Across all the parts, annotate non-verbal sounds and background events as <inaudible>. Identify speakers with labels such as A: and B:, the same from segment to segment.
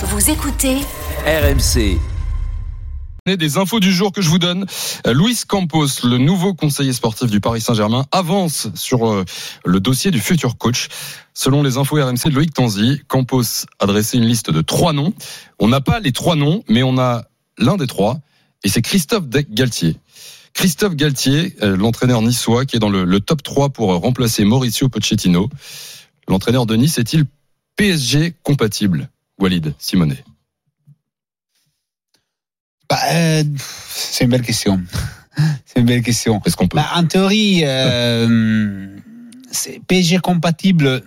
A: Vous écoutez
B: RMC.
C: Des infos du jour que je vous donne. Euh, Luis Campos, le nouveau conseiller sportif du Paris Saint-Germain, avance sur euh, le dossier du futur coach. Selon les infos RMC de Loïc Tanzi, Campos a dressé une liste de trois noms. On n'a pas les trois noms, mais on a l'un des trois, et c'est Christophe Galtier. Christophe Galtier, euh, l'entraîneur niçois, qui est dans le, le top 3 pour remplacer Mauricio Pochettino. L'entraîneur de Nice est-il PSG compatible? Walid Simonet
D: bah, euh, C'est une belle question. <laughs> C'est une belle question.
C: Est-ce qu'on peut
D: bah, En théorie, euh, c'est PSG compatible,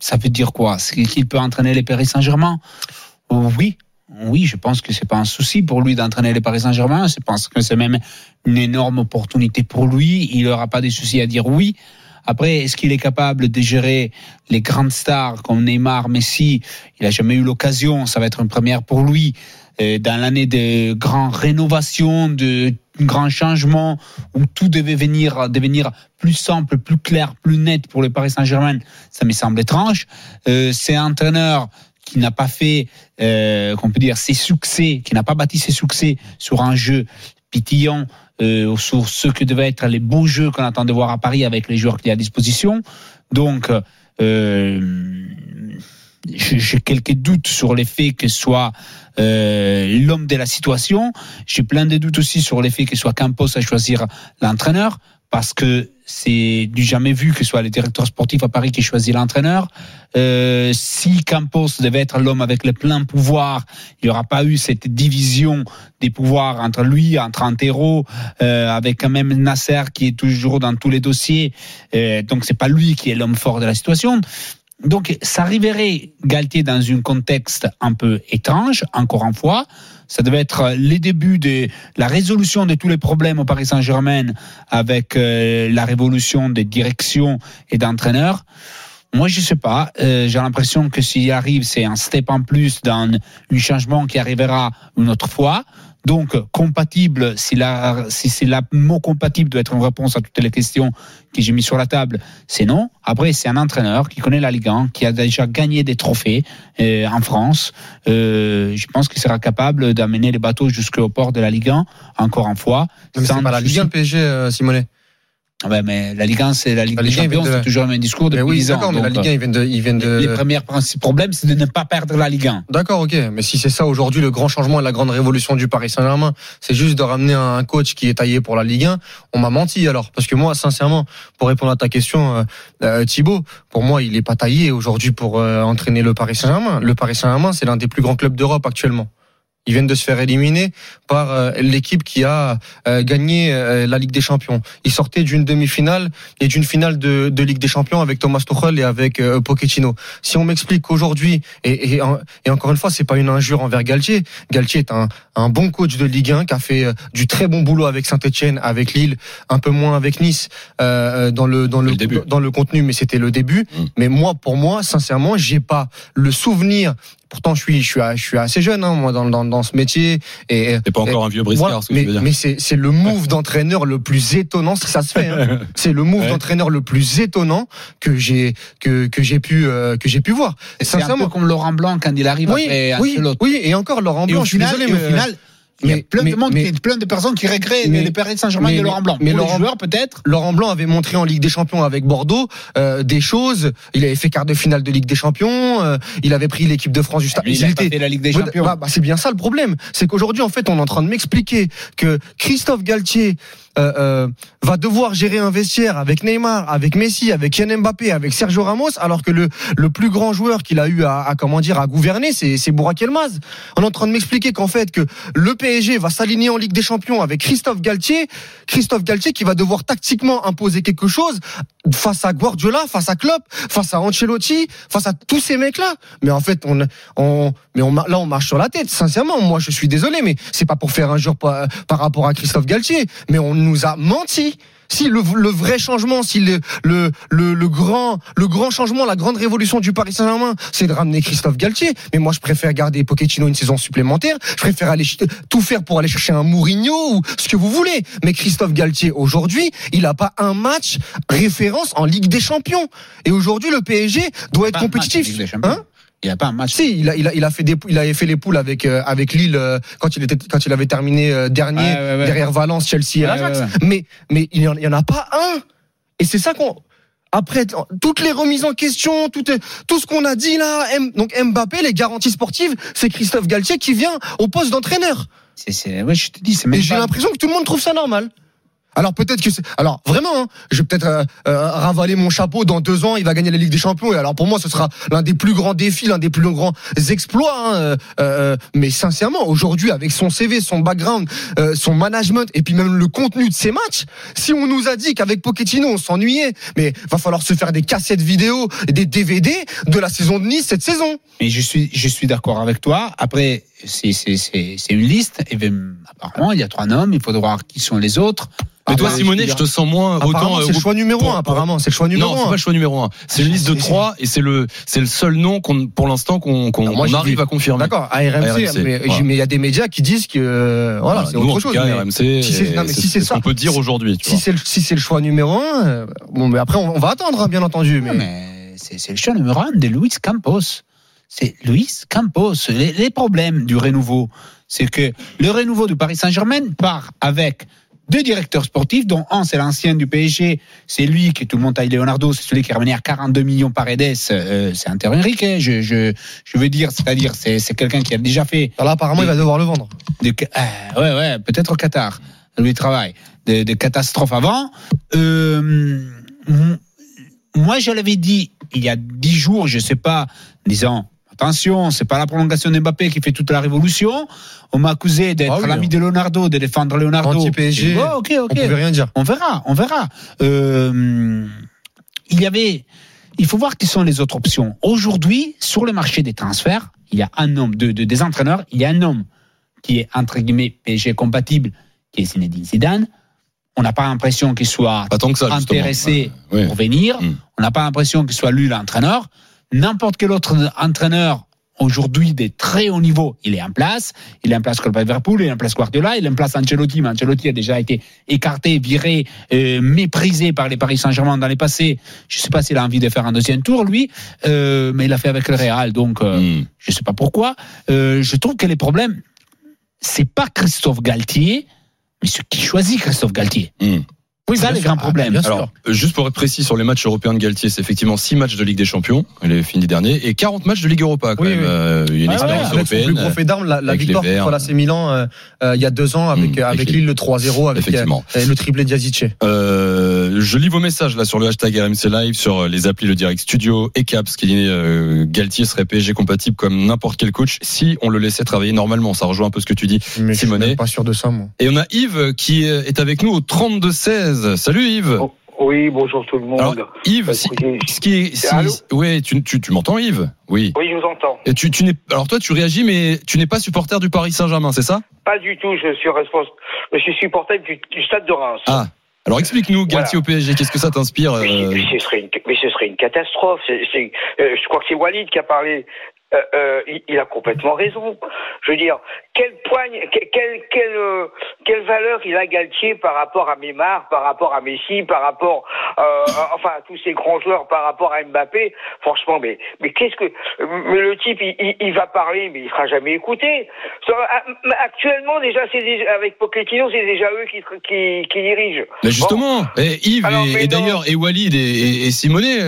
D: ça veut dire quoi? Qu'il peut entraîner les Paris Saint-Germain? Oui. Oui, je pense que c'est pas un souci pour lui d'entraîner les Paris Saint-Germain. Je pense que c'est même une énorme opportunité pour lui. Il n'aura pas de soucis à dire oui. Après, est-ce qu'il est capable de gérer les grandes stars comme Neymar, Messi? Il a jamais eu l'occasion. Ça va être une première pour lui. Dans l'année de grandes rénovations, de grands changements, où tout devait venir devenir plus simple, plus clair, plus net pour le Paris Saint-Germain, ça me semble étrange. Euh, c'est un entraîneur qui n'a pas fait, euh, qu'on peut dire, ses succès, qui n'a pas bâti ses succès sur un jeu pitillant, euh, sur ce que devaient être les beaux jeux qu'on attend de voir à Paris avec les joueurs qu'il y a à disposition. Donc, euh, j'ai quelques doutes sur l'effet que soit euh, l'homme de la situation. J'ai plein de doutes aussi sur l'effet que soit Campos à choisir l'entraîneur parce que c'est du jamais vu que ce soit le directeur sportif à Paris qui choisit l'entraîneur. Euh, si Campos devait être l'homme avec le plein pouvoir, il n'y aura pas eu cette division des pouvoirs entre lui, entre Antero, euh, avec quand même Nasser qui est toujours dans tous les dossiers. Euh, donc c'est pas lui qui est l'homme fort de la situation. Donc, ça arriverait, Galtier, dans un contexte un peu étrange, encore une fois. Ça devait être les débuts de la résolution de tous les problèmes au Paris Saint-Germain avec euh, la révolution des directions et d'entraîneurs. Moi, je sais pas. Euh, J'ai l'impression que s'il arrive, c'est un step en plus dans un changement qui arrivera une autre fois. Donc, compatible, si, la, si c'est la mot compatible doit être une réponse à toutes les questions que j'ai mis sur la table, c'est non. Après, c'est un entraîneur qui connaît la Ligue 1, qui a déjà gagné des trophées euh, en France. Euh, je pense qu'il sera capable d'amener les bateaux jusqu'au port de la Ligue 1, encore une fois.
E: Mais c'est pas la Ligue 1 PSG, euh, Simonet.
D: Ouais, mais la Ligue 1, c'est la Ligue
E: La Ligue 1,
D: Champions,
E: il vient de-
D: c'est toujours le même discours
E: Mais
D: depuis
E: oui,
D: 10 ans.
E: d'accord, mais la Ligue 1, ils viennent de, ils viennent de.
D: Les premiers principes- problèmes, c'est de ne pas perdre la Ligue 1.
E: D'accord, ok. Mais si c'est ça aujourd'hui, le grand changement et la grande révolution du Paris Saint-Germain, c'est juste de ramener un coach qui est taillé pour la Ligue 1, on m'a menti alors. Parce que moi, sincèrement, pour répondre à ta question, euh, euh, Thibaut, pour moi, il est pas taillé aujourd'hui pour euh, entraîner le Paris Saint-Germain. Le Paris Saint-Germain, c'est l'un des plus grands clubs d'Europe actuellement. Ils viennent de se faire éliminer par euh, l'équipe qui a euh, gagné euh, la Ligue des Champions. Ils sortaient d'une demi-finale et d'une finale de, de Ligue des Champions avec Thomas Tuchel et avec Pochettino. Si on m'explique qu'aujourd'hui, et, et, en- et encore une fois, c'est pas une injure envers Galtier. Galtier est un, un bon coach de Ligue 1 qui a fait du très bon boulot avec Saint-Etienne, avec Lille, un peu moins avec Nice dans le dans le,
C: Le début.
E: dans le contenu, mais c'était le début.
C: Mm.
E: Mais moi, pour moi, sincèrement, j'ai pas le souvenir. Pourtant, je suis je suis je suis assez jeune, hein, moi, dans, dans dans ce métier. Et
C: T'es pas encore un vieux briscard,
E: voilà,
C: ce que
E: mais,
C: tu veux dire.
E: mais c'est c'est le move d'entraîneur le plus étonnant si ça se fait. hein. <laughs> C'est le move
C: Ouais.
E: d'entraîneur le plus étonnant que j'ai que que j'ai pu euh, que j'ai pu voir.
D: C'est un peu comme Laurent Blanc quand il arrive
E: Oui,
D: après
E: oui, oui, et encore Laurent
D: Et
E: Blanc.
D: au
E: je suis
D: final,
E: désolé,
D: et au
E: mais-
D: final, il y a
E: mais-
D: plein de monde,
E: mais-
D: plein de personnes qui regrettent
E: mais-
D: le Paris Saint-Germain de Laurent Blanc.
E: mais
D: Pour
E: Laurent-
D: les joueurs, peut-être.
E: Laurent Blanc avait montré en Ligue des Champions avec Bordeaux euh, des choses. Il avait fait quart de finale de Ligue des Champions. euh, il avait pris l'équipe de France juste.
D: Lui, il
E: ils
D: a
E: étaient-
D: pas fait la Ligue des
E: Ouais,
D: Champions.
E: bah, bah, c'est bien ça le problème. C'est qu'aujourd'hui, en fait, on est en train de m'expliquer que Christophe Galtier euh, euh, va devoir gérer un vestiaire avec Neymar, avec Messi, avec Kylian Mbappé, avec Sergio Ramos, alors que le, le plus grand joueur qu'il a eu à, à, comment dire à gouverner, c'est c'est Bourak. On est en train de m'expliquer qu'en fait que le PSG va s'aligner en Ligue des Champions avec Christophe Galtier, Christophe Galtier qui va devoir tactiquement imposer quelque chose face à Guardiola, face à Klopp, face à Ancelotti, face à tous ces mecs-là. Mais en fait, on, on, mais on, là, on marche sur la tête. Sincèrement, moi, je suis désolé, mais c'est pas pour faire un jour par, par rapport à Christophe Galtier, mais on nous a menti. Si le, le vrai changement, si le, le, le, le grand, le grand changement, la grande révolution du Paris Saint-Germain, c'est de ramener Christophe Galtier. Mais moi, je préfère garder Pochettino une saison supplémentaire. Je préfère aller tout faire pour aller chercher un Mourinho ou ce que vous voulez. Mais Christophe Galtier, aujourd'hui, il a pas un match référence en Ligue des Champions. Et aujourd'hui, le PSG doit être
D: Pas match
E: compétitif. Hein?
D: Il a pas un match.
E: Si, il a, il a, il a fait des, il avait fait les poules avec euh, avec Lille euh, quand il était, quand il avait terminé euh, dernier
D: Ouais, ouais, ouais.
E: derrière Valence, Chelsea et l'Ajax. Mais mais il y, en, il y en a pas un. Et c'est ça qu'on après toutes les remises en question, tout, est- tout ce qu'on a dit là, M- donc Mbappé, les garanties sportives, c'est Christophe Galtier qui vient au poste d'entraîneur.
D: C'est, c'est, ouais, je te dis, c'est
E: Et
D: même
E: j'ai
D: pas-
E: l'impression que tout le monde trouve ça normal. Alors peut-être que c'est. Alors vraiment, hein, je vais peut-être euh, euh, ravaler mon chapeau. Dans deux ans, il va gagner la Ligue des Champions. Et alors pour moi, ce sera l'un des plus grands défis, l'un des plus grands exploits. hein, euh, euh, mais sincèrement, aujourd'hui, avec son CV, son background, euh, son management, et puis même le contenu de ses matchs, si on nous a dit qu'avec Pochettino, on s'ennuyait, mais va falloir se faire des cassettes vidéo, des DVD de la saison de Nice cette saison.
D: Mais je suis, je suis d'accord avec toi. Après, c'est, une liste. Et apparemment, il y a trois noms. Il faudra voir qui sont les autres.
C: Mais toi, Simonet,
E: je
C: te sens moins autant. Euh,
E: c'est le choix numéro un. Apparemment, c'est le choix numéro
C: Non, c'est
E: un.
C: pas le choix numéro un. C'est une liste de trois et c'est le c'est le seul nom qu'on pour l'instant qu'on qu'on arrive à confirmer.
E: D'accord, à RMC, mais il y a des médias qui disent que euh, voilà, c'est autre chose.
C: RMC,
E: si c'est- ça-
C: qu'on peut dire aujourd'hui.
E: si c'est le, si c'est le choix numéro un, euh, bon, mais après on, on va attendre, hein, bien entendu. Mais,
D: c'est le choix numéro un de Luis Campos. C'est Luis Campos. Les, les problèmes du renouveau, c'est que le renouveau du Paris Saint-Germain part avec deux directeurs sportifs, dont un, c'est l'ancien du PSG, c'est lui qui tout le monde taille Leonardo, c'est celui qui a ramené à 42 millions par Edes, euh, c'est un terrain ricain, je, je, je veux dire, c'est-à-dire, c'est, c'est quelqu'un qui a déjà fait
E: là apparemment il va devoir le vendre.
D: de, ah, ouais, ouais, peut-être au Qatar, lui il travaille, de, de catastrophes avant. Euh, moi, je l'avais dit il y a dix jours, je sais pas, disons, attention, c'est pas la prolongation d'Mbappé qui fait toute la révolution. On m'a accusé d'être
E: Ah oui,
D: l'ami
E: hein.
D: de Leonardo, de défendre Leonardo.
E: Anti-PSG.
D: Et bon, ok, ok.
E: On pouvait rien dire.
D: On verra, on verra. Euh, il y avait, il faut voir quelles sont les autres options. Aujourd'hui, sur le marché des transferts, il y a un homme, de, de- des entraîneurs, il y a un homme qui est entre guillemets PSG compatible, qui est Zinedine Zidane. On n'a pas l'impression qu'il soit
C: Pas tant que ça. justement.
D: intéressé
C: Ouais, ouais.
D: pour venir. On n'a pas l'impression qu'il soit lui l'entraîneur. N'importe quel autre entraîneur aujourd'hui des très hauts niveaux, il est en place. Il est en place Klopp Liverpool, il est en place Guardiola, il est en place Ancelotti, mais Ancelotti a déjà été écarté, viré, euh, méprisé par les Paris Saint-Germain dans les passés. Je ne sais pas s'il a envie de faire un deuxième tour, lui, euh, mais il l'a fait avec le Real, donc euh,
C: Mm.
D: je ne sais pas pourquoi. Je trouve que les problèmes, c'est pas Christophe Galtier, mais ce qui choisit Christophe Galtier.
C: Mm.
E: Oui,
D: ça les grands
E: Ah,
D: problèmes.
E: bien sûr.
C: Alors, euh, juste pour être précis sur les matchs européens de Galtier, c'est effectivement 6 matchs de Ligue des Champions, il est fini dernier, et 40 matchs de Ligue Europa quand
E: Oui,
C: même.
E: oui.
C: Euh, il y a une
D: Ouais,
C: expérience
E: Avec son plus
C: européenne.
E: gros fait d'armes, la, la
C: les
E: victoire contre l'AC Milan euh, euh, il y a deux ans avec,
C: Mm,
E: euh,
C: avec
E: avec
C: les-
E: Lille le 3-0 avec
C: Effectivement.
E: euh, le triplé d'Yazice.
C: Euh, je lis vos messages là sur le hashtag RMC Live, sur les applis Le Direct Studio et Caps qui dit euh, Galtier serait PSG compatible comme n'importe quel coach si on le laissait travailler normalement. Ça rejoint un peu ce que tu dis.
E: Mais je suis
C: Simonet.
E: pas sûr de ça, moi.
C: Et on a Yves qui est avec nous au 32-16. Salut Yves.
F: Oh, Oui, bonjour tout le monde.
C: Alors, Yves,
F: Bah,
C: si, ce qui est, si- ouais, tu, tu, tu m'entends Yves? Oui.
F: Oui, je vous entends.
C: Et tu, tu n'es, alors toi tu réagis mais tu n'es pas supporter du Paris Saint-Germain, c'est ça?
F: Pas du tout, je suis responsable. Je suis supporter du, du stade de Reims.
C: Ah. Alors explique-nous Galtier
F: Voilà.
C: au PSG, qu'est-ce que ça t'inspire
F: Mais,
C: euh,
F: mais ce serait une, mais ce serait une catastrophe. C'est, c'est- euh, je crois que c'est Walid qui a parlé. Euh, euh, il, il a complètement raison. Je veux dire, quelle poigne, que- quelle, quelle, euh, quelle valeur il a Galtier par rapport à Neymar, par rapport à Messi, par rapport, à- enfin, à tous ces grands joueurs, par rapport à Mbappé? Franchement, mais, mais qu'est-ce que, mais le type, il, il- il va parler, mais il sera jamais écouté. Ah, Actuellement, déjà, c'est avec Pochettino, c'est déjà eux qui, qui, qui dirigent.
C: Mais justement, et Yves
F: Alors,
C: et, d'ailleurs et Walid et, et, et Simonet,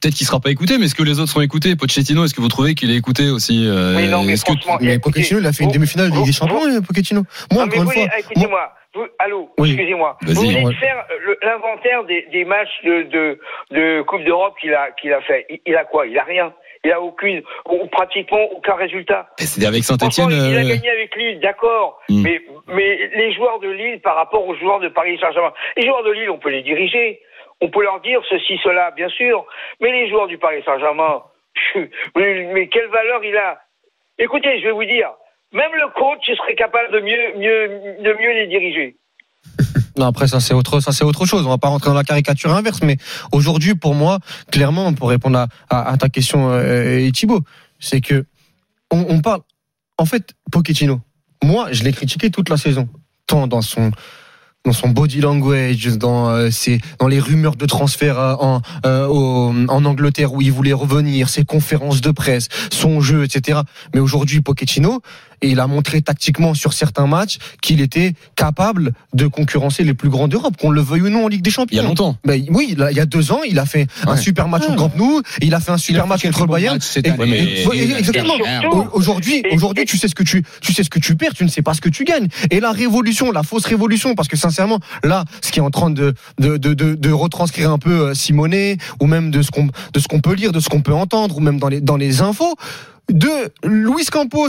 C: peut-être qu'il sera pas écouté, mais est-ce que les autres sont écoutés? Pochettino, est-ce que vous trouvez qu'il est écouté aussi euh,
F: Oui, non, mais
C: que-
E: Mais Pochettino, il a fait une demi-finale de Ligue des Champions, euh, Pochettino. Moi,
F: mais
E: encore une fois.
F: écoutez-moi. Vous- allô,
E: Oui.
F: excusez-moi. Vous venez
E: Ouais.
F: de faire l'inventaire des, des matchs de, de, de Coupe d'Europe qu'il a, qu'il a fait. Il, il a quoi? Il a rien. Il a aucune, ou pratiquement aucun résultat.
C: C'était avec Saint-Etienne.
F: il a gagné avec Lille, d'accord.
C: Hmm.
F: Mais, mais les joueurs de Lille par rapport aux joueurs de Paris Saint-Germain, les joueurs de Lille, on peut les diriger. On peut leur dire ceci, cela, bien sûr. Mais les joueurs du Paris Saint-Germain, <laughs> mais, quelle valeur il a Écoutez, je vais vous dire, même le coach serait capable de mieux, mieux, de mieux les diriger. <laughs>
E: Non, après ça c'est autre c'est autre chose. On va pas rentrer dans la caricature inverse, mais aujourd'hui pour moi, clairement, pour répondre à, ta question, euh, Thibaut, c'est que on, on parle. En fait, Pochettino. Moi, je l'ai critiqué toute la saison, tant dans son dans son body language, dans euh, ses, dans les rumeurs de transfert euh, en euh, en Angleterre où il voulait revenir, ses conférences de presse, son jeu, etc. Mais aujourd'hui, Pochettino, il a montré tactiquement sur certains matchs qu'il était capable de concurrencer les plus grands d'Europe, qu'on le veuille ou non en Ligue des
C: Il y
E: Champions.
C: a longtemps.
E: Ben, oui, il, y a deux ans, il a fait un super match au
D: Ouais.
E: Camp Nou, il a fait un super match contre le Bayern. Et-
C: mais-
E: et-
D: Et-
E: exactement.
A: Et
E: Aujourd'hui,
A: Et-
E: aujourd'hui,
A: et-
E: tu sais ce que tu, tu sais ce que tu perds, tu ne sais pas ce que tu gagnes. Et la révolution, la fausse révolution, parce que sincèrement, là, ce qui est en train de de de de, de retranscrire un peu euh, Simonet, ou même de ce qu'on de ce qu'on peut lire, de ce qu'on peut entendre, ou même dans les dans les infos de Luis Campos,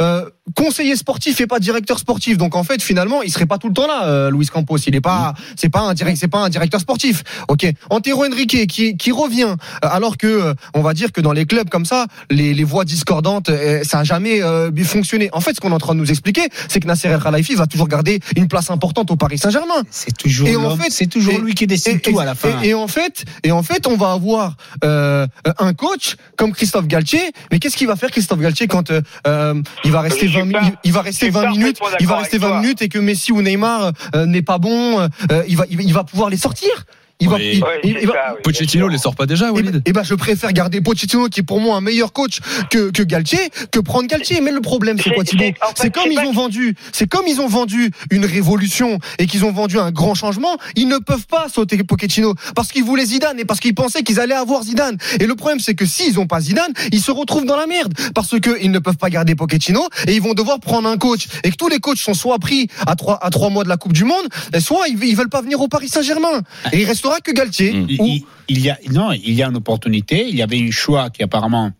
E: euh, conseiller sportif et pas directeur sportif. Donc en fait, finalement, il serait pas tout le temps là, euh, Luis Campos. Il est pas, c'est pas un direct, c'est pas un directeur sportif. Ok. Antero Henrique qui qui revient, euh, alors que euh, on va dire que dans les clubs comme ça, les, les voix discordantes, ça a jamais fonctionné. En fait, ce qu'on est en train de nous expliquer, c'est que Nasser El Khelaifi va toujours garder une place importante au Paris Saint-Germain.
D: C'est toujours,
E: Et en fait-
D: c'est toujours
E: et-
D: lui qui décide
E: Et,
D: tout à la fin.
E: et- et en fait, et en fait, on va avoir un coach comme Christophe Galtier. Mais qu'est-ce qu'il va faire Christophe Galtier quand euh, euh, il va rester
A: Je suis
E: 20
A: pas-
E: minutes, il va rester
A: je suis
E: 20 minutes, il va rester
A: avec
E: 20
A: toi.
E: minutes et que Messi ou Neymar euh, n'est pas bon, euh, va, il va- il va pouvoir les sortir. Il va,
C: Oui.
E: il-
A: Ouais,
E: il-
A: c'est
E: il va-
A: ça, oui,
C: Pochettino les sort pas déjà,
E: eh
C: Walid
E: ben, eh ben, je préfère garder Pochettino qui est pour moi un meilleur coach que, que Galtier que prendre Galtier. Mais le problème c'est quoi Thibaut
A: c'est-
E: comme ils
A: pas
E: ont vendu, c'est comme ils ont vendu une révolution et qu'ils ont vendu un grand changement. Ils ne peuvent pas sauter Pochettino parce qu'ils voulaient Zidane et parce qu'ils pensaient qu'ils allaient avoir Zidane. Et le problème c'est que s'ils ont pas Zidane, ils se retrouvent dans la merde parce que ils ne peuvent pas garder Pochettino et ils vont devoir prendre un coach et que tous les coachs sont soit pris à trois à trois mois de la Coupe du Monde, et soit ils, ils veulent pas venir au Paris Saint-Germain. Et il que Galtier.
C: Mm.
D: Il,
E: Ou-
D: il- il y a non, il y a une opportunité. Il y avait un choix qui apparemment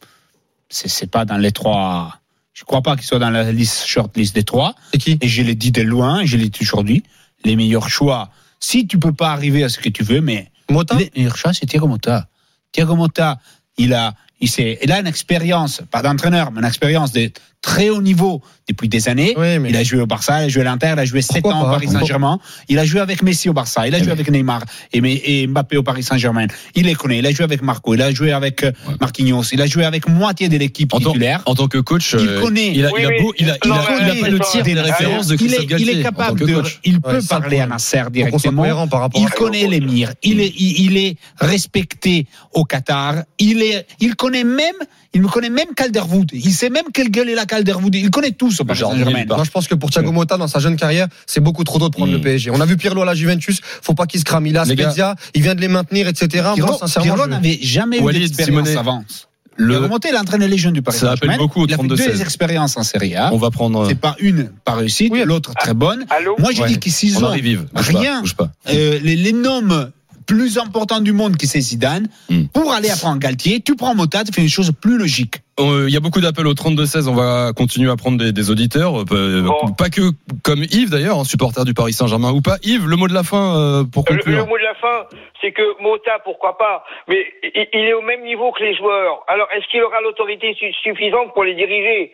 D: c'est pas dans les trois. Je crois pas qu'il soit dans la liste short list des trois.
E: Et qui
D: Et je l'ai dit de loin, je l'ai dit aujourd'hui. Les meilleurs choix. Si tu peux pas arriver à ce que tu veux, mais
E: Mota
D: les meilleurs choix c'est Thiago Motta. Thiago Motta, il a il il a une expérience, pas d'entraîneur, mais une expérience de très haut niveau depuis des années.
E: Oui, mais
D: Il a joué au Barça, il a joué à l'Inter, il a joué 7
E: Pourquoi
D: ans au Paris Saint-Germain. Il a joué avec Messi au Barça, il a
C: Eh
D: joué avec Neymar et, Mbappé au Paris Saint-Germain. Il les connaît, il a joué avec Marco, il a joué avec euh, Marquinhos, il a joué avec moitié de l'équipe
C: en tant,
D: titulaire.
C: en tant que coach,
D: Il
C: euh,
D: connaît.
C: il a, il a il a, il a, il a pas le tir des références de
D: il
C: Christophe
D: est, il est capable de,
C: coach.
D: il peut
E: Ouais,
D: parler à Nasser directement.
E: cohérent par rapport
D: Il connaît l'émir, il est, il, il est respecté au Qatar. Il est, il connaît même, il me connaît même Calderwood. Il sait même quelle gueule est la Il connaît tous au Paris Saint-Germain.
E: Moi, je pense que pour Thiago Motta, dans sa jeune carrière, c'est beaucoup trop tôt de prendre
C: Mm.
E: le PSG. On a vu Pirlo à la Juventus, faut pas qu'il se crame. Il a. Spezia, il vient de les maintenir, etc. Moi,
D: Pirlo,
E: sincèrement,
D: Pirlo
E: je-
D: n'avait jamais eu
C: Walid,
D: d'expérience avant.
C: Le-
D: Il a remonté, il a entraîné les jeunes du Paris
C: Ça appelle
D: Saint-Germain.
C: beaucoup au
D: Il a fait
C: 32-16.
D: deux expériences en Serie A.
C: on va prendre.
D: C'est pas une par réussite,
E: Oui.
D: l'autre très bonne.
A: Allô
D: Moi, je
C: Ouais.
D: dis
C: On
D: ont.
C: Bouge
D: rien.
C: Pas, bouge pas.
D: euh, les, les noms plus importants du monde qui c'est Zidane,
C: Mm.
D: pour aller apprendre Galtier, tu prends Mota, tu fais une chose plus logique.
C: Euh, Il y a beaucoup d'appels au 32-16. On va continuer à prendre des, des auditeurs. euh,
A: Bon.
C: Pas que comme Yves d'ailleurs, un supporter du Paris Saint-Germain ou pas. Yves, le mot de la fin euh, pour
A: Le, le
C: conclure.
A: mot de la fin, c'est que Mota, pourquoi pas, mais il, il est au même niveau que les joueurs. Alors, est-ce qu'il aura l'autorité su- suffisante pour les diriger?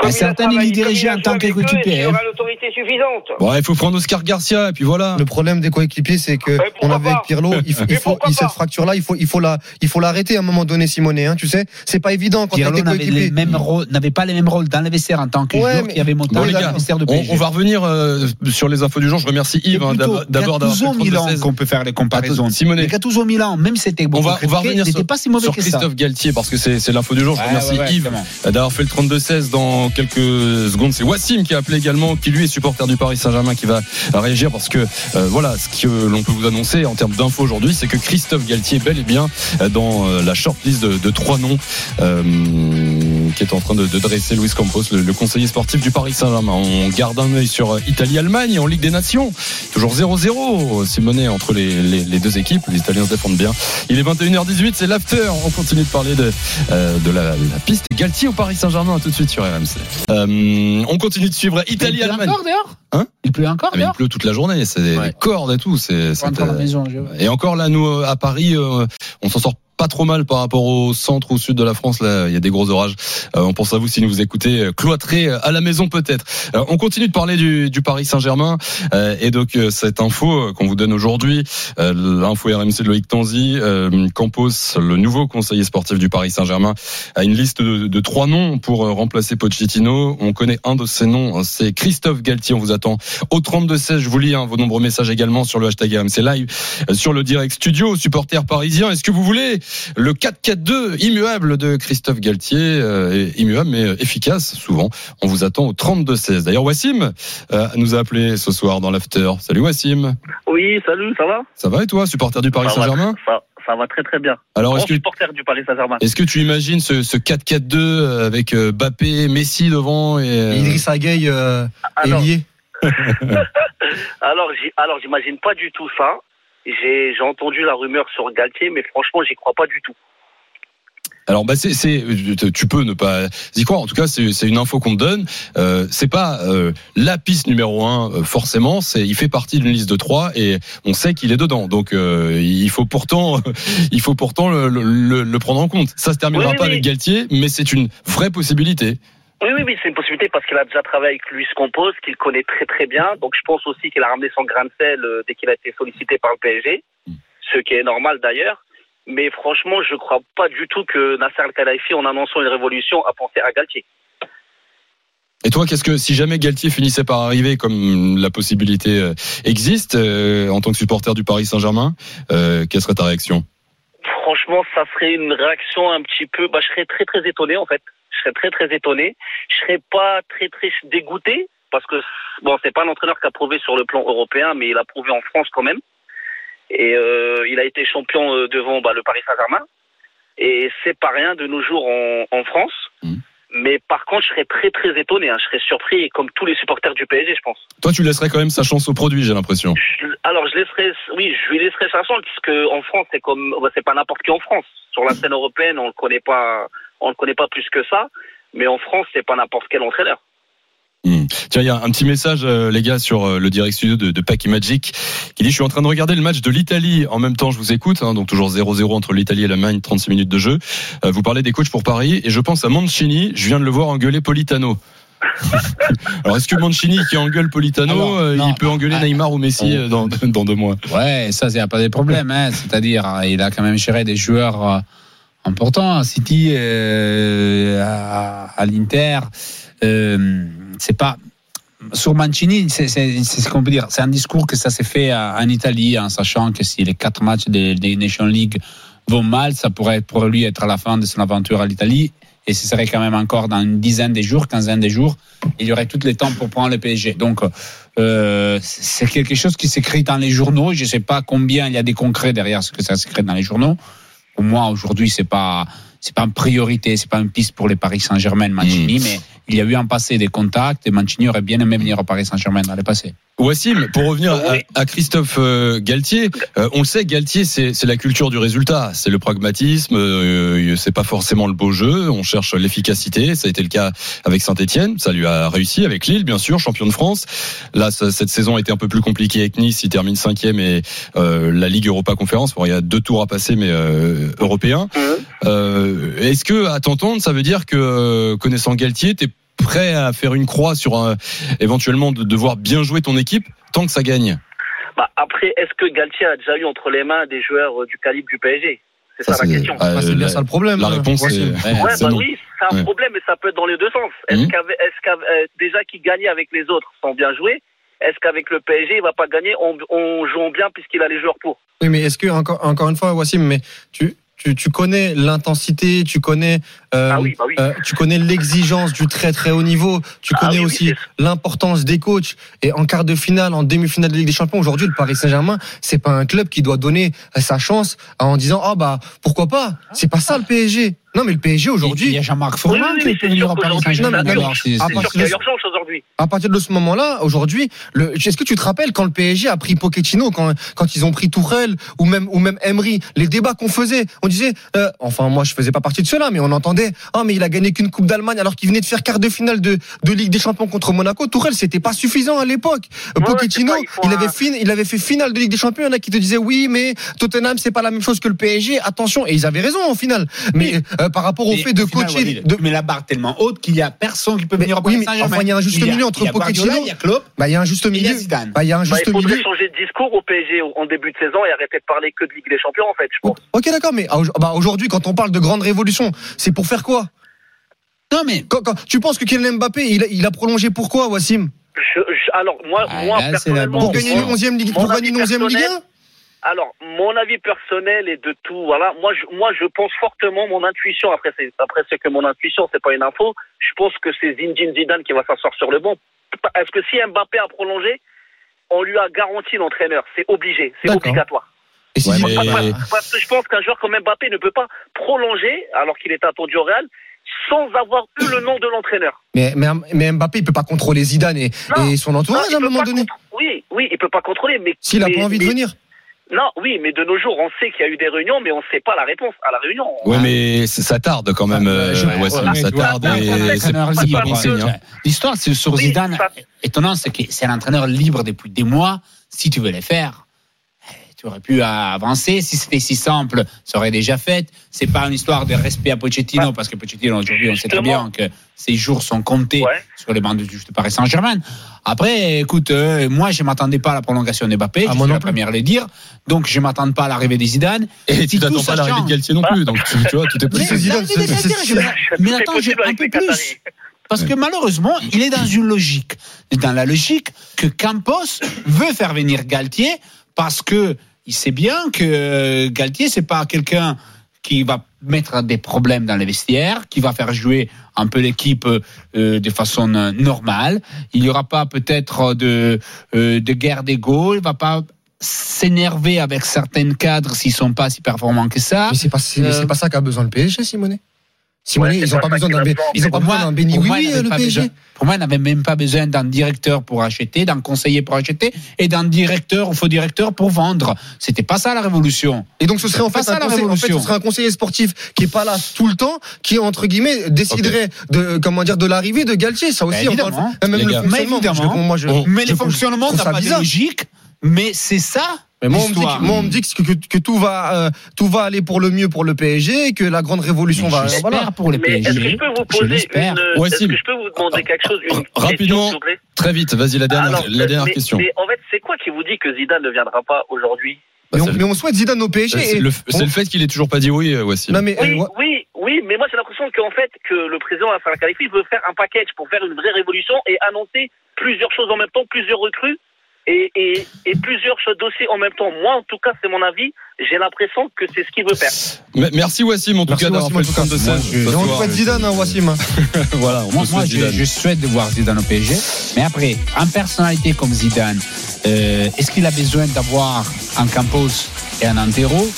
A: Comme il
D: il
A: il a
D: en tant qu'équipier,
A: qu'il
D: hein.
A: aura l'autorité suffisante
C: Bon, il faut prendre Oscar Garcia et puis voilà.
E: Le problème des coéquipiers, c'est que on avait avec Pirlo, il <laughs> faut, il faut, il- cette fracture-là, il faut, il faut la, il faut l'arrêter à un moment donné, Simonet, hein, tu sais. C'est pas évident quand
D: Pirlo n'avait les
E: coéquipiers.
D: mêmes rôles, n'avait pas les mêmes rôles dans les vestiaires en tant que
E: Ouais,
D: joueur y avait
C: Bon, les gars,
D: vestiaires de
C: On,
D: PSG.
C: on va revenir euh, sur les infos du jour. Je remercie Yves hein, d'abord d'avoir d'avoir fait
D: Gattuso
C: le
D: Milan
C: 32-16.
D: qu'on peut faire les comparaisons.
C: Simonet.
D: Gattuso Milan, même si c'était
C: On
D: beaucoup
C: va, on va revenir
D: il
C: sur,
D: n'était pas si mauvais
C: sur. Christophe Galtier parce que c'est c'est l'info du jour. Je remercie Yves d'avoir fait le 32-16 dans quelques secondes. C'est Wassim qui a appelé également, qui lui est supporter du Paris Saint-Germain, qui va réagir parce que euh, voilà, ce que l'on peut vous annoncer en termes d'infos aujourd'hui, c'est que Christophe Galtier est bel et bien euh, dans euh, la shortlist de, trois noms qui est en train de, de dresser Luis Campos, le, le conseiller sportif du Paris Saint-Germain. On garde un œil sur euh, Italie-Allemagne en Ligue des Nations. Toujours 0-0, Simonet entre les, les- les deux équipes. Les Italiens se défendent bien. Il est 21h18, c'est l'after. On continue de parler de, euh, de la, la piste Galtier au Paris Saint-Germain. Tout de suite sur RMC. Euh, on continue de suivre Italie-Allemagne. Hein?
D: Il pleut encore
C: Ah, mais il pleut toute la journée, c'est
D: Ouais.
C: des cordes et tout. C'est, et encore là, nous euh, à Paris, euh, on s'en sort pas trop mal par rapport au centre, au sud de la France. Là, il y a des gros orages. Euh, on pense à vous si vous écoutez euh, cloîtré à la maison peut-être. Euh, on continue de parler du, du Paris Saint-Germain euh, et donc euh, cette info qu'on vous donne aujourd'hui, euh, l'info RMC de Loïc Tanzi, euh, Campos, le nouveau conseiller sportif du Paris Saint-Germain, a une liste de, de trois noms pour euh, remplacer Pochettino. On connaît un de ces noms, c'est Christophe Galtier. On vous attend au 32 16. Je vous lis hein, vos nombreux messages également sur le hashtag RMC Live, euh, sur le direct studio, supporters parisiens. Est-ce que vous voulez le 4-4-2 immuable de Christophe Galtier, euh, immuable mais efficace souvent. On vous attend au 32 16. D'ailleurs, Wassim euh, nous a appelé ce soir dans l'after. Salut Wassim.
B: Oui, salut, ça va?
C: Ça va et toi, supporter du Paris Saint-Germain?
B: ça, ça va très très bien.
C: Alors, est-ce que
B: supporter du Paris Saint-Germain.
C: est-ce que tu imagines ce, ce 4-4-2 avec euh, Bappé, Messi devant et euh,
E: Idriss euh, <laughs> <laughs>
B: Alors,
E: ailier?
B: alors, alors j'imagine pas du tout ça. J'ai entendu la rumeur sur Galtier, mais franchement, j'y crois pas du tout.
C: Alors bah c'est tu peux ne pas y croire. En tout cas, c'est une info qu'on te donne. Euh, c'est pas euh, la piste numéro un euh, forcément. C'est il fait partie d'une liste de trois et on sait qu'il est dedans. Donc euh, il faut pourtant <laughs> il faut pourtant le, le, le prendre en compte. Ça se terminera
B: Oui,
C: pas
B: oui.
C: avec Galtier, mais c'est une vraie possibilité.
B: Oui, oui, oui, c'est une possibilité parce qu'il a déjà travaillé avec Luis Campos, qu'il connaît très très bien. Donc je pense aussi qu'il a ramené son grain de sel euh, dès qu'il a été sollicité par le PSG,
C: Mm.
B: ce qui est normal d'ailleurs. Mais franchement, je crois pas du tout que Nasser Al-Khelaifi, en annonçant une révolution, a pensé à Galtier.
C: Et toi, qu'est-ce que si jamais Galtier finissait par arriver, comme la possibilité euh, existe euh, en tant que supporter du Paris Saint-Germain, euh, quelle serait ta réaction?
B: Franchement, ça serait une réaction un petit peu. Bah, je serais très très étonné en fait. Je serais très très étonné. Je serais pas très très dégoûté parce que bon, c'est pas un entraîneur qui a prouvé sur le plan européen, mais il a prouvé en France quand même. Et euh, il a été champion euh, devant bah, le Paris Saint-Germain. Et c'est pas rien de nos jours en, en France.
C: Mhm.
B: Mais par contre, je serais très très étonné. hein. Je serais surpris, comme tous les supporters du PSG, je pense.
C: Toi, tu laisserais quand même sa chance au produit, j'ai l'impression.
B: Je- alors je laisserai, oui, je lui laisserai sa chance puisque en France c'est comme, bah, c'est pas n'importe qui en France. Sur la scène européenne, on le connaît pas, on le connaît pas plus que ça. Mais en France, c'est pas n'importe quel entraîneur.
C: Hmm. Tiens, il y a un petit message, euh, les gars, sur euh, le direct studio de, de Packy Magic, qui dit Je suis en train de regarder le match de l'Italie. En même temps, je vous écoute, hein, donc toujours 0-0 entre l'Italie et l'Allemagne, 36 minutes de jeu. Euh, vous parlez des coachs pour Paris, et je pense à Mancini. Je viens de le voir engueuler Politano. Alors, est-ce que Mancini qui engueule Politano,
D: Alors,
C: euh,
D: non.
C: il peut engueuler
D: Ah.
C: Neymar ou Messi euh, dans, <laughs> dans deux mois
D: Ouais, ça, il n'y a pas de problème. Hein. C'est-à-dire, il a quand même géré des joueurs euh, importants à City, euh, à, à l'Inter. Euh, c'est pas. Sur Mancini, c'est c'est- c'est ce qu'on peut dire. C'est un discours que ça s'est fait en Italie, en sachant que si les quatre matchs des, des Nation League vont mal, ça pourrait pour lui être à la fin de son aventure à l'Italie. Et ce serait quand même encore dans une dizaine de jours, quinzaine de jours. Il y aurait tout le temps pour prendre le PSG. Donc, euh, c'est quelque chose qui s'écrit dans les journaux. Je ne sais pas combien il y a des concrets derrière ce que ça s'écrit dans les journaux. Pour moi, aujourd'hui, c'est pas c'est pas une priorité, c'est pas une piste pour les Paris Saint-Germain, Mancini, mais il y a eu en passé des contacts et Mancini aurait bien aimé venir au Paris Saint-Germain dans le passé.
C: Wassim, pour revenir à,
B: Oui.
C: à Christophe euh, Galtier, euh, on le sait, Galtier, c'est c'est la culture du résultat, c'est le pragmatisme, euh, c'est pas forcément le beau jeu, on cherche l'efficacité, ça a été le cas avec Saint-Etienne, ça lui a réussi avec Lille, bien sûr, champion de France. Là, ça- cette saison a été un peu plus compliquée avec Nice, il termine cinquième et euh, la Ligue Europa Conférence, bon, il y a deux tours à passer, mais euh, européens. Euh, Est-ce que, à t'entendre, ça veut dire que, connaissant Galtier, t'es prêt à faire une croix sur un, éventuellement de devoir bien jouer ton équipe tant que ça gagne
B: Bah, après, est-ce que Galtier a déjà eu entre les mains des joueurs euh, du calibre du PSG C'est ça,
C: Ça,
B: la question.
C: euh,
E: Ah, c'est bien
C: la-
E: ça le problème.
C: La
E: hein,
C: réponse est, ouais,
B: Ouais,
C: c'est
B: bah
C: non.
B: oui, c'est un
C: Ouais.
B: problème, mais ça peut être dans les deux sens. Est-ce qu'avec, est-ce qu'avec- euh, déjà qu'il gagnait avec les autres sans bien jouer, est-ce qu'avec le PSG, il va pas gagner en, en jouant bien puisqu'il a les joueurs pour?
E: Oui, mais est-ce que encore encore une fois, Wassim, mais tu tu, tu connais l'intensité, tu connais euh,
B: Ah oui, bah oui.
E: euh, tu connais l'exigence du très très haut niveau, tu
B: Ah
E: connais
B: oui,
E: aussi l'importance des coachs et en quart de finale, en demi-finale de Ligue des Champions aujourd'hui, le Paris Saint-Germain, c'est pas un club qui doit donner sa chance en disant ah bah pourquoi pas, c'est pas ça le PSG. Non mais le PSG
D: Il y
E: aujourd'hui
D: a Jean-Marc Furlan
B: Oui, oui,
D: qui
B: sûr
D: au Paris Saint-Germain.
B: aujourd'hui aujourd'hui.
E: À partir de ce moment-là, aujourd'hui, le- est-ce que tu te rappelles quand le PSG a pris Pochettino, quand, quand ils ont pris Tourelle ou même ou même Emery, les débats qu'on faisait, on disait, euh, enfin moi je faisais pas partie de cela, mais on entendait, ah mais il a gagné qu'une Coupe d'Allemagne alors qu'il venait de faire quart de finale de, de Ligue des Champions contre Monaco. Tourelle c'était pas suffisant à l'époque.
B: Ouais,
E: Pochettino,
B: il
E: avait fin- il avait fait finale de Ligue des Champions. Il y en a qui te disaient oui, mais Tottenham c'est pas la même chose que le PSG. Attention, et ils avaient raison au final. Mais euh, par rapport au
D: Mais
E: fait de
D: final,
E: coacher,
D: Walid,
E: de,
D: mets la barre tellement haute qu'il y a personne qui peut
E: Mais
D: venir au
E: oui,
D: Paris
E: mais
D: Saint-Germain.
E: enfin, il y a un juste
D: Il
E: milieu entre Pochettino-
D: Il y a Klopp,
E: bah il y a un juste milieu. Bah, il y a un
B: Bah,
E: juste
B: il faudrait
E: milieu.
B: changer de discours au PSG en début de saison et arrêter de parler que de Ligue des Champions, en fait, je pense.
E: Ok, d'accord, mais bah, aujourd'hui, quand on parle de grande révolution, c'est pour faire quoi?
D: Non, mais
E: quand, quand- Tu penses que Kylian Mbappé, il a, il a prolongé pourquoi, Wassim?
B: Je- je- alors, moi,
D: Ah,
B: moi personnellement,
E: Pour gagner une 11e Ligue, pour gagner une
B: avis
E: 11e Ligue 1
B: personnel, Alors, mon avis personnel et de tout, voilà. Moi, je, moi, je pense fortement mon intuition. Après, c'est, après, c'est que mon intuition, c'est pas une info. Je pense que c'est Zinedine Zidane qui va s'asseoir sur le banc. Est-ce que si Mbappé a prolongé, on lui a garanti l'entraîneur C'est obligé, c'est obligatoire.
E: Et si
C: Ouais,
E: Zidane-
C: mais-
B: Parce, parce que je pense qu'un joueur comme Mbappé ne peut pas prolonger alors qu'il est attendu au Real sans avoir eu le nom de l'entraîneur.
E: mais, mais, mais Mbappé, il peut pas contrôler Zidane et,
B: Non.
E: et son entourage à un moment donné.
B: Oui, oui, il peut pas contrôler, mais
E: S'il a pas envie de venir.
B: Non, oui, mais de nos jours, on sait qu'il y a eu des réunions, mais on ne sait pas la réponse à la réunion.
C: Ouais, mais ça tarde quand même, euh,
D: Je- ouais,
C: ça tarde et c'est pas bon signe. hein.
D: L'histoire c'est sur
B: Oui,
D: Zidane,
B: ça-
D: étonnant, c'est que c'est un entraîneur libre depuis des mois. Si tu veux les faire, tu aurais pu avancer. Si c'était si simple, ça aurait déjà fait. C'est pas une histoire de respect à Pochettino,
B: Ouais.
D: parce que Pochettino, aujourd'hui, on sait très bien que ses jours sont comptés
B: Ouais.
D: sur les bancs de touche de Paris Saint-Germain. Après, écoute, euh, moi, je m'attendais pas à la prolongation de Mbappé.
E: Ah,
D: je suis la
E: plus.
D: première à le dire. Donc, je m'attends pas à l'arrivée des Zidane.
C: Et
D: Si
C: tu t'attends pas à l'arrivée de. Galtier non plus, donc tu, tu vois, tout est
D: Mais,
C: possible.
E: Zidane,
D: mais, attends, j'ai un peu plus. Parce que malheureusement, il est dans une logique. Dans la logique que Campos veut faire venir Galtier parce que il sait bien que Galtier, c'est pas quelqu'un qui va mettre des problèmes dans les vestiaires, qui va faire jouer un peu l'équipe euh, de façon euh, normale. Il n'y aura pas peut-être de, euh, de guerre d'ego. Il va pas s'énerver avec certains cadres s'ils sont pas si performants que ça.
E: Mais c'est pas,
D: Euh,
E: pas ça qu'a besoin le PSG, Simonet. Simonet,
B: Ouais,
E: ils ont
B: pas
E: besoin d'un, ils béni oui oui, le PSG.
D: pour moi, il n'avait même pas besoin d'un directeur pour acheter, d'un conseiller pour acheter et d'un directeur ou faux directeur pour vendre. C'était pas ça la révolution.
E: Et donc ce serait en fait,
D: ça, la
E: conseiller, en fait
D: révolution.
E: ce serait un conseiller sportif qui est pas là tout le temps, qui entre guillemets déciderait de comment dire de l'arrivée de Galtier. Ça aussi,
D: Bah, évidemment.
E: même
C: Les
E: le fonctionnement.
D: Mais évidemment.
E: je- moi, je-
C: On-
D: Mais
E: je-
D: les fonctionnements
E: je trouve
D: n'ont
E: ça
D: pas de logique. Mais c'est ça.
E: Mais moi, on me dit, que, moi, on me dit que, que, que tout va, euh, tout va aller pour le mieux pour le PSG et que la grande révolution
D: Mais
E: va. Voilà.
D: pour les
B: Mais est-ce que je
D: PSG.
B: peux vous
D: Je
B: poser
D: l'espère.
B: une.
C: Ouais,
B: est-ce
C: Sim.
B: que je peux vous demander quelque chose une
C: Rapidement.
B: question,
C: Très vite, vas-y, la dernière,
B: Alors,
C: la dernière
B: mais-
C: question.
B: Mais en fait, c'est quoi qui vous dit que Zidane ne viendra pas aujourd'hui
C: Bah,
E: Mais, on, mais on souhaite Zidane au PSG.
C: C'est le, le fait qu'il ait toujours pas dit oui, euh, Wassim.
E: Non mais
B: Oui,
E: euh,
B: oui, oui, mais moi j'ai l'impression qu'en fait que le président Hassan Khalifi veut faire un package pour faire une vraie révolution et annoncer plusieurs choses en même temps, plusieurs recrues et, et, et plusieurs choses dossiers en même temps. Moi, en tout cas, c'est mon avis. J'ai l'impression que c'est ce qu'il veut faire.
C: Merci Wassim en tout
E: Merci,
C: cas d'avoir fait le
E: tout cas.
C: 32
D: Moi,
C: 16
D: je-
C: ce
E: et on souhaite Zidane, hein, Wassim. <laughs>
C: Voilà, on
D: Moi, je, souhaite de voir Zidane au PSG. Mais après, en personnalité comme Zidane, euh, est-ce qu'il a besoin d'avoir un Campos et un Antero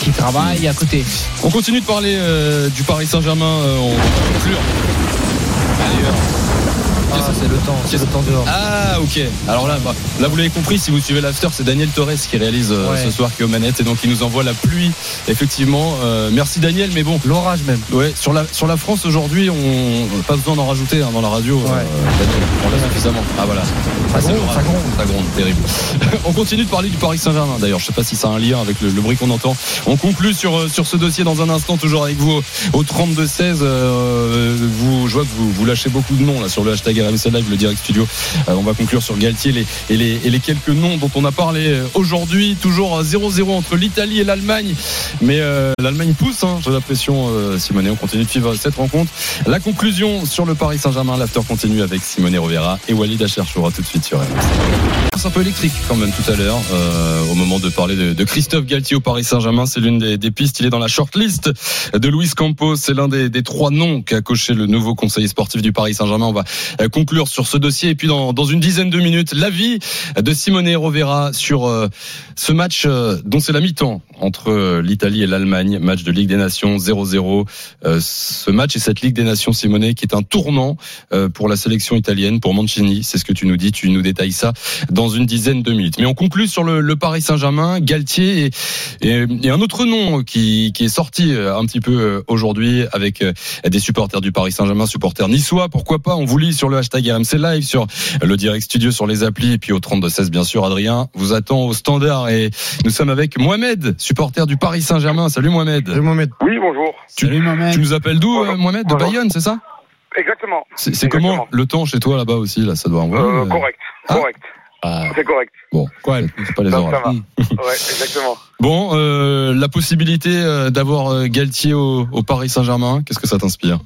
D: qui travaillent à côté?
C: On continue de parler euh, du Paris Saint-Germain. euh, on va conclure. D'ailleurs.
E: Ah, c'est le temps, c'est le temps dehors.
C: Ah ok. Alors là, bah, là vous l'avez compris, si vous suivez l'after, c'est Daniel Torres qui réalise euh,
E: Ouais.
C: ce soir qui est aux manettes et donc il nous envoie la pluie. Effectivement, euh, merci Daniel, mais bon,
E: L'orage même.
C: ouais, sur la sur la France aujourd'hui, on pas besoin d'en rajouter hein, dans la radio.
E: Ouais.
C: Daniel, on l'a suffisamment. Ah voilà. Ah,
E: gronde, ça gronde.
C: Ça gronde, terrible. <laughs> on continue de parler du Paris Saint-Germain. D'ailleurs, je sais pas si ça a un lien avec le, le bruit qu'on entend. On conclut sur euh, sur ce dossier dans un instant, toujours avec vous au 32 16. Euh, vous, je vois que vous, vous lâchez beaucoup de noms là sur le hashtag RMC Live, le direct studio. Euh, on va conclure sur Galtier et, les, quelques noms dont on a parlé euh, aujourd'hui. Toujours euh, 0-0 entre l'Italie et l'Allemagne. Mais euh, l'Allemagne pousse, hein, j'ai l'impression, euh, Simone. On continue de suivre cette rencontre. La conclusion sur le Paris Saint-Germain, l'after continue avec Simone Rovera et Walid Acharchoura tout de suite sur RMC. Un peu électrique quand même tout à l'heure, euh, au moment de parler de, Christophe Galtier au Paris Saint-Germain. C'est l'une des, pistes. Il est dans la shortlist de Luis Campos. C'est l'un des, trois noms qu'a coché le nouveau conseiller sportif du Paris Saint-Germain. On va euh, conclure sur ce dossier. Et puis dans, dans une dizaine de minutes, l'avis de Simone Rovera sur euh, ce match euh, dont c'est la mi-temps entre l'Italie et l'Allemagne, match de Ligue des Nations 0-0. Euh, ce match et cette Ligue des Nations, Simone, qui est un tournant pour la sélection italienne, pour Mancini. C'est ce que tu nous dis. Tu nous détailles ça dans une dizaine de minutes. Mais on conclut sur le, Paris Saint-Germain, Galtier et, et, et un autre nom qui, qui est sorti un petit peu aujourd'hui avec des supporters du Paris Saint-Germain, supporters niçois. Pourquoi pas On vous lit sur le hashtag RMC Live, sur le direct studio, sur les applis, et puis au 32-16, bien sûr. Adrien vous attend au standard et nous sommes avec Mohamed, supporter du Paris Saint-Germain. Salut Mohamed.
E: Salut Mohamed.
A: Oui, bonjour.
C: Tu,
D: Salut, Mohamed.
C: tu nous appelles d'où, euh, Mohamed De
A: Bonjour.
C: Bayonne, c'est ça?
A: Exactement.
C: C'est comment le temps chez toi là-bas aussi Là, ça doit envoyer.
A: Euh,
C: euh,
A: correct.
C: Ah.
A: Correct.
C: ah,
A: C'est correct.
C: bon,
D: Quoi
C: c'est pas les
A: va. Ouais, exactement.
C: Bon, euh, la possibilité d'avoir Galtier au, au Paris Saint-Germain, qu'est-ce que ça t'inspire?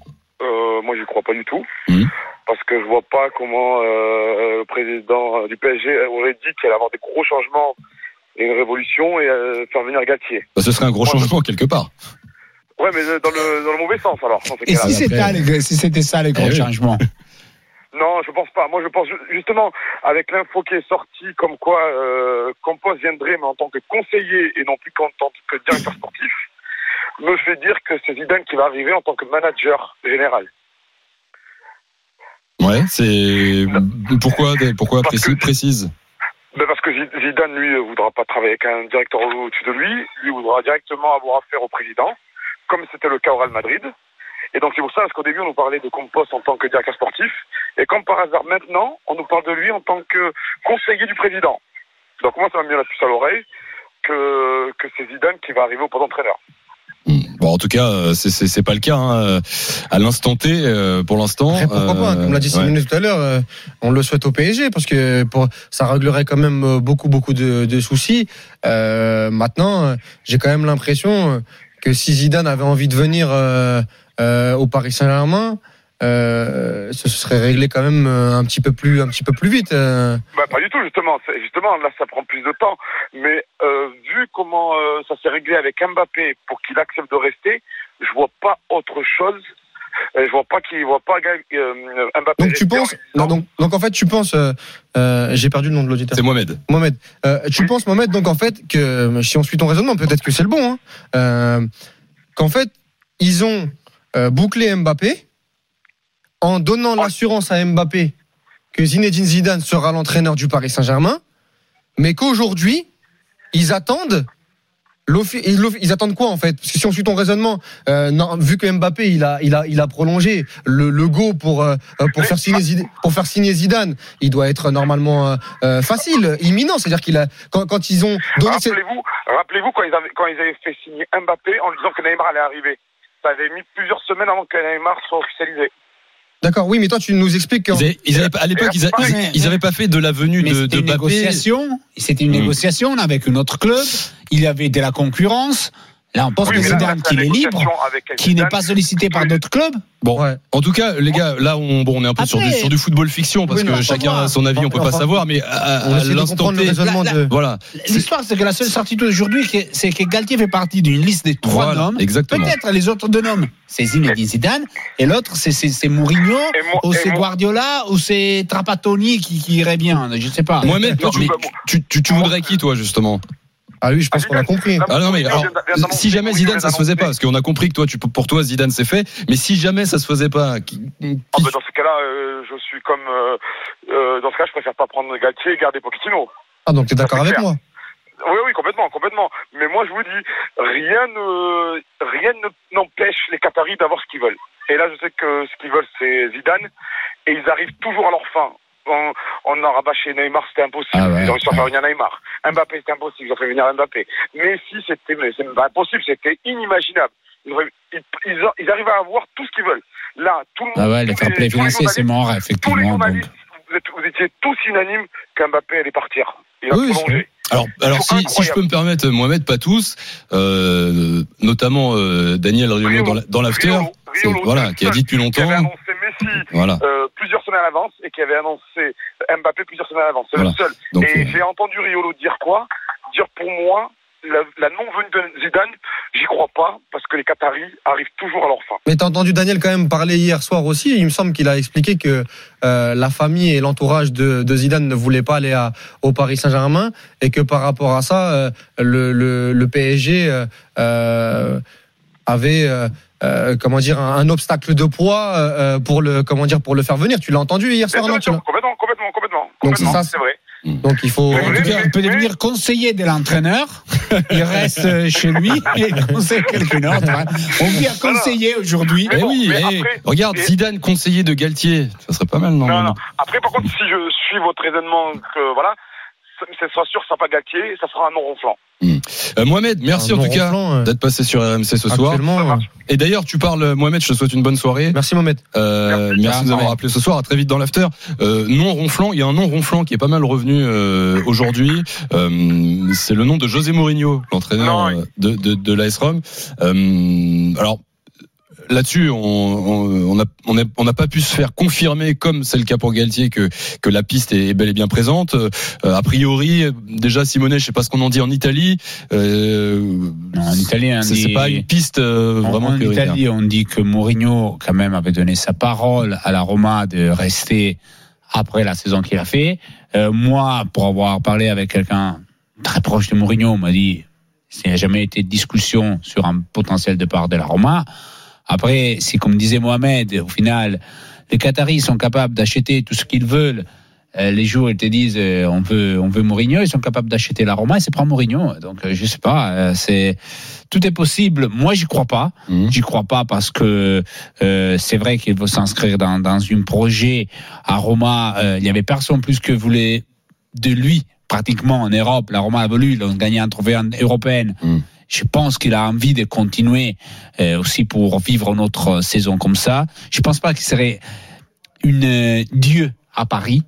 A: Euh, moi, j'y crois pas du tout.
C: Mhm.
A: Parce que je vois pas comment euh, le président du PSG aurait dit qu'il allait avoir des gros changements et une révolution et euh, faire venir Galtier.
C: Bah, Ce serait un gros
A: Ouais.
C: changement quelque part.
A: Ouais, mais dans le, dans le mauvais sens alors. Dans ces
D: Et
A: cas-là.
D: si c'était les- si c'était ça les gros
C: Eh oui.
D: changements <laughs>
A: Non, je pense pas. Moi, je pense ju- justement avec l'info qui est sortie, comme quoi euh, Campos viendrait, mais en tant que conseiller et non plus qu'en tant que directeur sportif, me fait dire que c'est Zidane qui va arriver en tant que manager général.
C: Ouais, c'est pourquoi pourquoi précise,
A: que-
C: précise?
A: Ben parce que Zi- Zidane, lui, voudra pas travailler avec un directeur au-dessus de lui. Lui voudra directement avoir affaire au président, comme c'était le cas au Real Madrid. Et donc c'est pour ça, parce qu'au début, on nous parlait de Campos en tant que directeur sportif. Et comme par hasard, maintenant, on nous parle de lui en tant que conseiller du président. Donc moi, ça m'a mis la puce à l'oreille que, que c'est Zidane qui va arriver au poste d'entraîneur.
C: Bon, en tout cas, euh, c'est c'est pas le cas hein, à l'instant T euh, pour l'instant.
E: Pourquoi pas,
C: Euh,
E: comme l'a dit
C: ouais.
E: Simone tout à l'heure, euh, on le souhaite au PSG parce que pour, ça réglerait quand même euh, beaucoup beaucoup de, de soucis. Euh, maintenant, euh, j'ai quand même l'impression euh, que si Zidane avait envie de venir euh, euh, au Paris Saint-Germain, euh, ce serait réglé quand même euh, un petit peu plus un petit peu plus vite. euh.
A: Bah, pas du tout, justement. Justement, là, ça prend plus de temps. Mais euh, vu comment euh, ça s'est réglé avec Mbappé pour qu'il accepte de rester, je vois pas autre chose. Euh, je vois pas qu'il voit pas euh, Mbappé.
E: Donc tu penses, non, donc, donc en fait tu penses, euh, euh, j'ai perdu le nom de l'auditeur.
C: C'est Mohamed.
E: Mohamed, euh, tu penses Mohamed donc en fait que si on suit ton raisonnement, peut-être que c'est le bon, hein, euh, qu'en fait ils ont euh, bouclé Mbappé en donnant l'assurance à Mbappé que Zinedine Zidane sera l'entraîneur du Paris Saint-Germain, mais qu'aujourd'hui ils attendent ils, attendent quoi en fait? Parce que si on suit ton raisonnement, euh, non, vu que Mbappé il a il a il a prolongé le, le go pour euh, pour faire signer Zid- pour faire signer Zidane, il doit être normalement euh, facile, imminent. C'est-à-dire qu'il a quand, quand ils ont donné
A: Rappelez-vous, rappelez-vous quand ils avaient quand ils avaient fait signer Mbappé en disant que Neymar allait arriver. Ça avait mis plusieurs semaines avant que Neymar soit officialisé.
E: D'accord, oui, mais toi tu nous expliques que
C: Ils avaient, ils avaient pas- à l'époque, ils,
A: Ouais,
C: ils- pas fait de la venue
D: Mais
C: de,
D: c'était
C: de
D: une
C: Mbappé.
D: négociation. C'était une
C: Mm.
D: négociation avec un autre club. Il y avait de la concurrence. Là, on pense
A: Oui,
D: que Zidane,
A: la
D: qu'il est libre, qui n'est pas sollicité par d'autres clubs.
C: Bon,
E: Ouais.
C: en tout cas, les gars, là, on, bon, on est un peu sur, du,
D: Après-
C: sur du football fiction parce que chacun a son avis, on peut pas savoir, mais à, l'instant T,
E: de.
C: voilà,
D: L'histoire, c'est que la seule certitude aujourd'hui, c'est que Galtier fait partie d'une liste des trois
C: voilà,
D: noms.
C: exactement.
D: Peut-être les autres deux noms, c'est Zinedine Zidane, et l'autre, c'est- Mourinho,
A: moi-
D: ou c'est Guardiola, ou c'est Trapattoni qui, qui irait bien. Je sais pas.
C: Mohamed, toi, tu,
A: Mais-
C: tu, tu, tu voudrais qui, toi, justement?
E: Ah oui, je pense qu'on a compris.
C: Ah non, mais alors, si jamais Zidane, ça se faisait pas, parce qu'on a compris que toi, tu, pour toi, Zidane, c'est fait, mais si jamais ça se faisait pas, qui, qui-
A: Ah bah, dans ce cas-là, euh, je suis comme. euh, euh, dans ce cas, je préfère pas prendre Galtier et garder Pochettino.
E: Ah donc t'es d'accord
A: Ça, c'est
E: avec
A: clair.
E: moi
A: Oui, oui, complètement, complètement. Mais moi, je vous dis, rien ne, rien ne- n'empêche les Qataris d'avoir ce qu'ils veulent. Et là, je sais que ce qu'ils veulent, c'est Zidane, et ils arrivent toujours à leur fin. On, on a rabâché Neymar, c'était impossible.
C: Ah ouais,
A: ils ont réussi à faire venir Neymar. Mbappé, c'était impossible. Ils ont fait venir Mbappé. Messi, c'était, impossible, c'était inimaginable. Ils, ils, ils ont- ils arrivent à avoir tout ce qu'ils veulent. Là, tout le monde.
D: Ah ouais, le
A: tous
D: fair
A: les-
D: play
A: les
D: financier, c'est mort,
A: Tous les
D: effectivement.
A: journalistes, vous, êtes- vous étiez tous unanimes qu'Mbappé allait partir. Il a
E: Oui,
A: prolongé.
C: Alors, alors si, si je peux me permettre, Mohamed, pas tous, euh, notamment euh, Daniel Riolo dans la- dans l'after, voilà, qui a dit depuis
A: qui avait
C: longtemps,
A: Messi
C: voilà.
A: euh, plusieurs semaines à l'avance et qui avait annoncé Mbappé plusieurs semaines à l'avance. C'est
C: Voilà.
A: le seul.
C: Donc,
A: et
C: euh,
A: j'ai entendu Riolo dire quoi? Dire pour moi,
G: la, la non-venue de Zidane, j'y crois pas, parce que les Qataris arrivent toujours à leur fin.
E: Mais t'as entendu Daniel quand même parler hier soir aussi. Il me semble qu'il a expliqué que euh, la famille et l'entourage de, de Zidane ne voulaient pas aller à, au Paris Saint-Germain et que par rapport à ça, euh, le, le, le PSG euh, avait euh, euh, comment dire un, un obstacle de poids euh, pour le comment dire pour le faire venir. Tu l'as entendu hier soir, non
G: sûr, complètement, complètement, complètement.
E: Donc, c'est
G: complètement,
E: ça,
G: c'est vrai.
E: Donc il faut.
G: Mais-
D: En tout cas, il peut devenir conseiller de l'entraîneur. <laughs> Il reste chez lui et <laughs> conseille quelqu'un d'autre. hein. On à conseiller aujourd'hui.
G: Mais
C: Eh
G: bon,
C: oui, eh,
G: après-
C: regarde,
G: et-
C: Zidane conseiller de Galtier, ça serait pas mal, non
G: Non, non. Après, par contre, si je suis votre raisonnement, que voilà, sera sûr, ça sera pas Galtier, ça sera un non ronflant.
C: Euh, Mohamed, merci en tout cas
E: euh,
C: d'être passé sur RMC ce soir. Et d'ailleurs, tu parles, Mohamed, je te souhaite une bonne soirée.
E: Merci Mohamed.
C: Euh,
G: Merci.
C: merci de nous avoir appelé ce soir. À très vite dans l'after. Euh, non ronflant, il y a un nom ronflant qui est pas mal revenu euh, aujourd'hui. Euh, c'est le nom de José Mourinho, l'entraîneur
G: Non, oui.
C: de, de, de l'AS Rome. Euh, alors. Là-dessus, on on on n'a on on n'a pas pu se faire confirmer, comme c'est le cas pour Galtier, que que la piste est bel et bien présente. Euh, a priori, déjà Simone, je sais pas ce qu'on en dit en Italie. Euh,
D: en Italien, on
C: c'est
D: dit-
C: pas une piste euh,
D: En-
C: vraiment
D: en. Italie, on dit que Mourinho, quand même, avait donné sa parole à la Roma de rester après la saison qu'il a fait. Euh, moi, pour avoir parlé avec quelqu'un très proche de Mourinho, on m'a dit qu'il n'y a jamais été de discussion sur un potentiel départ de la Roma. Après, c'est comme disait Mohamed, au final, les Qataris sont capables d'acheter tout ce qu'ils veulent. Euh, les jours, ils te disent euh, on veut on veut Mourinho, ils sont capables d'acheter la Roma et c'est pas Mourinho. Donc euh, je sais pas, euh, c'est tout est possible. Moi, j'y crois pas.
C: Mhm.
D: J'y crois pas parce que euh, c'est vrai qu'il faut s'inscrire dans, dans un projet à Roma. euh, il y avait personne plus que voulait de lui pratiquement en Europe. La Roma a voulu, ils ont gagné un trophée en- européenne.
C: Mhm.
D: Je pense qu'il a envie de continuer euh, aussi pour vivre notre saison comme ça. Je pense pas qu'il serait une euh, dieu à Paris.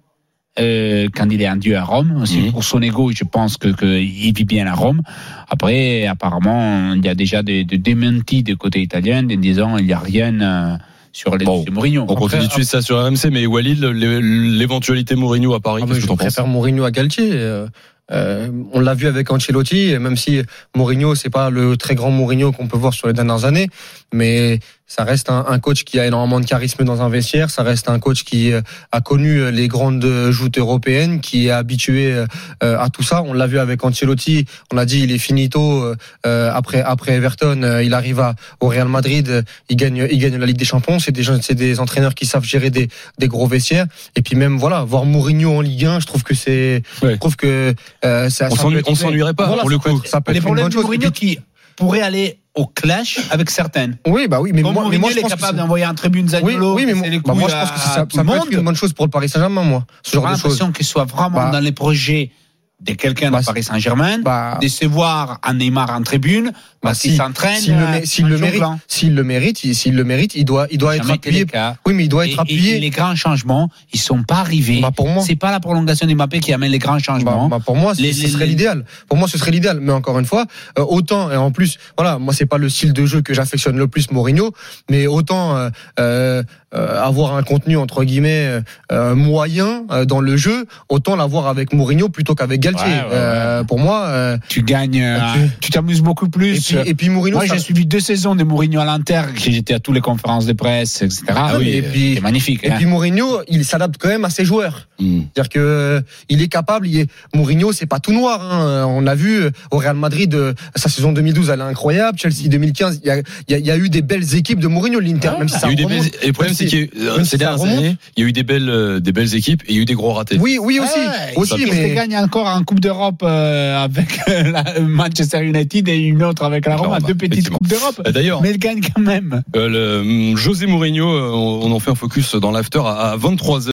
D: Euh, quand il est un dieu à Rome, aussi
C: Mhm.
D: pour son ego, je pense que qu'il vit bien à Rome. Après, apparemment, il y a déjà des, des démentis du côté italien, en disant il n'y a rien euh, sur les
C: Bon.
D: de Mourinho.
C: On continue de suivre ça sur RMC, mais Walid, l'é- l'éventualité Mourinho à Paris,
E: Ah,
C: qu'est-ce que
E: je
C: t'en penses?
E: préfère Mourinho à Galtier. Euh, euh, on l'a vu avec Ancelotti, même si Mourinho c'est pas le très grand Mourinho qu'on peut voir sur les dernières années, mais ça reste un, un coach qui a énormément de charisme dans un vestiaire. Ça reste un coach qui euh, a connu les grandes joutes européennes, qui est habitué euh, à tout ça. On l'a vu avec Ancelotti. On a dit il est finito euh, euh, après après Everton. euh, il arrive à, au Real Madrid, euh, il gagne il gagne la Ligue des Champions. C'est des gens- c'est des entraîneurs qui savent gérer des des gros vestiaires. Et puis même voilà, voir Mourinho en Ligue 1, je trouve que c'est,
C: Ouais.
E: je trouve que euh, ça,
C: On s'ennuierait pas,
E: Voilà,
C: pour le
E: ça peut
C: coup.
E: être- ça peut
D: les problèmes de. Mourinho qui pourrait aller au clash avec certaines.
E: oui, bah oui, mais
D: Comme
E: moi, mais moi, je
D: est
E: pense que
D: capable d'envoyer un tribune
E: oui,
D: Zaniolo,
E: oui, mais moi, bah, moi, je pense que ça, ça peut être une bonne chose pour le Paris Saint-Germain, moi, ce
D: J'ai
E: genre de choses.
D: l'impression qu'il soit vraiment
E: Bah.
D: dans les projets de quelqu'un
E: Bah,
D: de Paris Saint-Germain,
E: Bah,
D: de se voir un Neymar en tribune,
E: bah,
D: parce qu'il
E: si-
D: s'entraîne.
E: s'il le,
D: euh,
E: s'il le mérite, s'il le mérite, il- s'il le mérite, il doit, il doit être appuyé. Oui, mais il doit être
D: et-
E: appuyé.
D: et les grands changements, ils sont pas arrivés.
E: Bah, pour moi.
D: C'est pas la prolongation de Mbappé qui amène les grands
E: Bah,
D: changements.
E: bah, pour moi,
D: Les-
E: ce
D: les-
E: serait
D: les-
E: l'idéal. Pour moi, ce serait l'idéal. Mais encore une fois, euh, autant et en plus, voilà, moi c'est pas le style de jeu que j'affectionne le plus, Mourinho, mais autant euh, euh, avoir un contenu entre guillemets euh, euh, moyen euh, dans le jeu, autant l'avoir avec Mourinho plutôt qu'avec Galtier.
D: Ouais, ouais, ouais.
E: Euh, pour moi, euh,
D: tu gagnes, euh,
E: Et
D: tu t'amuses beaucoup
E: et
D: plus.
E: puis, et puis Mourinho,
D: Moi,
E: ça-
D: j'ai suivi deux saisons de Mourinho à l'Inter, j'étais à toutes les conférences de presse, etc.
E: Ah oui, et puis-
D: c'est magnifique.
E: et
D: hein.
E: puis Mourinho, il s'adapte quand même à ses joueurs.
C: Hmm.
E: C'est-à-dire que euh, il est capable. Il est, Mourinho, c'est pas tout noir. Hein. On a vu euh, au Real Madrid euh, sa saison 2012, elle est incroyable. Chelsea 2015, il y a, il y a- eu des belles équipes de Mourinho, l'Inter. même si
C: Il y
E: ça
C: a eu des belles- et le problème, c'est qu'il y a eu, euh, ces dernières années, il y a eu des belles, euh, des belles équipes et il y a eu des gros ratés.
E: Oui, oui aussi,
D: Ouais,
E: aussi,
D: il
E: mais
D: gagne encore en Coupe d'Europe euh, avec <laughs> la- Manchester United et une autre avec la Roma, deux petites. Coupes d'Europe.
C: D'ailleurs,
D: Mais il gagne quand même.
C: euh, le, hum, José Mourinho, on on en fait un focus dans l'after à, à 23h.